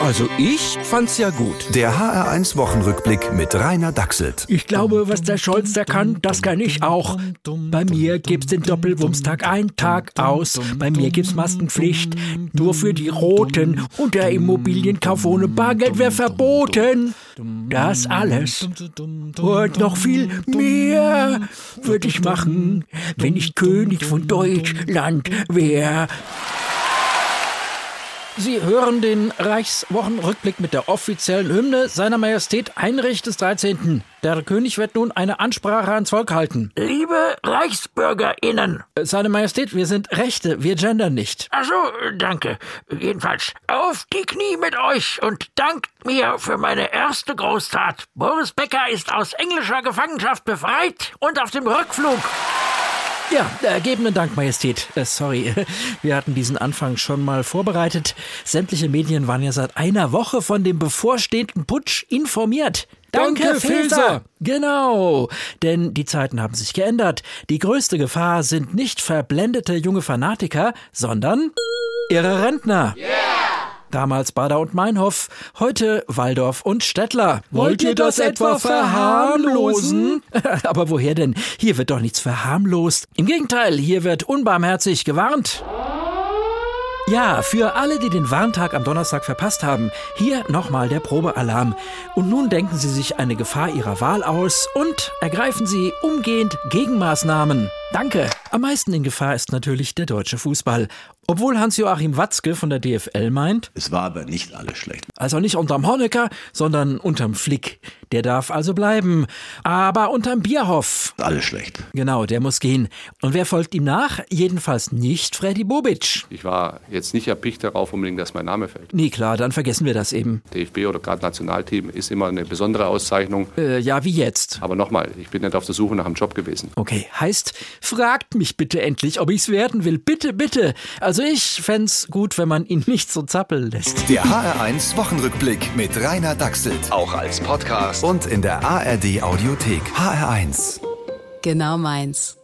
Also ich fand's ja gut. Der HR1 Wochenrückblick mit Rainer Dachselt. Ich glaube, was der Scholz da kann, das kann ich auch. Bei mir gibt's den Doppelwumstag ein Tag aus. Bei mir gibt's Maskenpflicht. Nur für die Roten. Und der Immobilienkauf ohne Bargeld wäre verboten. Das alles. Und noch viel mehr würde ich machen, wenn ich König von Deutschland wäre. Sie hören den Reichswochenrückblick mit der offiziellen Hymne seiner Majestät Heinrich des 13. Der König wird nun eine Ansprache ans Volk halten. Liebe ReichsbürgerInnen. Seine Majestät, wir sind Rechte, wir gendern nicht. Ach so, danke. Jedenfalls, auf die Knie mit euch und dankt mir für meine erste Großtat. Boris Becker ist aus englischer Gefangenschaft befreit und auf dem Rückflug. Ja, ergebenen Dank, Majestät. Äh, sorry, wir hatten diesen Anfang schon mal vorbereitet. Sämtliche Medien waren ja seit einer Woche von dem bevorstehenden Putsch informiert. Danke, Feser. Genau, denn die Zeiten haben sich geändert. Die größte Gefahr sind nicht verblendete junge Fanatiker, sondern ihre Rentner. Damals Bader und Meinhof, heute Waldorf und Stettler. Wollt ihr das etwa verharmlosen? Aber woher denn? Hier wird doch nichts verharmlost. Im Gegenteil, hier wird unbarmherzig gewarnt. Ja, für alle, die den Warntag am Donnerstag verpasst haben, hier nochmal der Probealarm. Und nun denken Sie sich eine Gefahr Ihrer Wahl aus und ergreifen Sie umgehend Gegenmaßnahmen. Danke. Am meisten in Gefahr ist natürlich der deutsche Fußball. Obwohl Hans-Joachim Watzke von der DFL meint, Es war aber nicht alles schlecht. also nicht unterm Honecker, sondern unterm Flick. Der darf also bleiben. Aber unterm Bierhoff. Alles schlecht. Genau, der muss gehen. Und wer folgt ihm nach? Jedenfalls nicht Freddy Bobic. Ich war jetzt nicht erpicht darauf, unbedingt, dass mein Name fällt. Nee, klar, dann vergessen wir das eben. DFB oder gerade Nationalteam ist immer eine besondere Auszeichnung. Äh, ja, wie jetzt. Aber nochmal, ich bin nicht auf der Suche nach einem Job gewesen. Okay, heißt, fragt mich bitte endlich, ob ich's werden will. Bitte, bitte. Also ich fänd's gut, wenn man ihn nicht so zappeln lässt. Der HR1 Wochenrückblick mit Rainer Dachselt. Auch als Podcast und in der ARD Audiothek. HR1. Genau meins.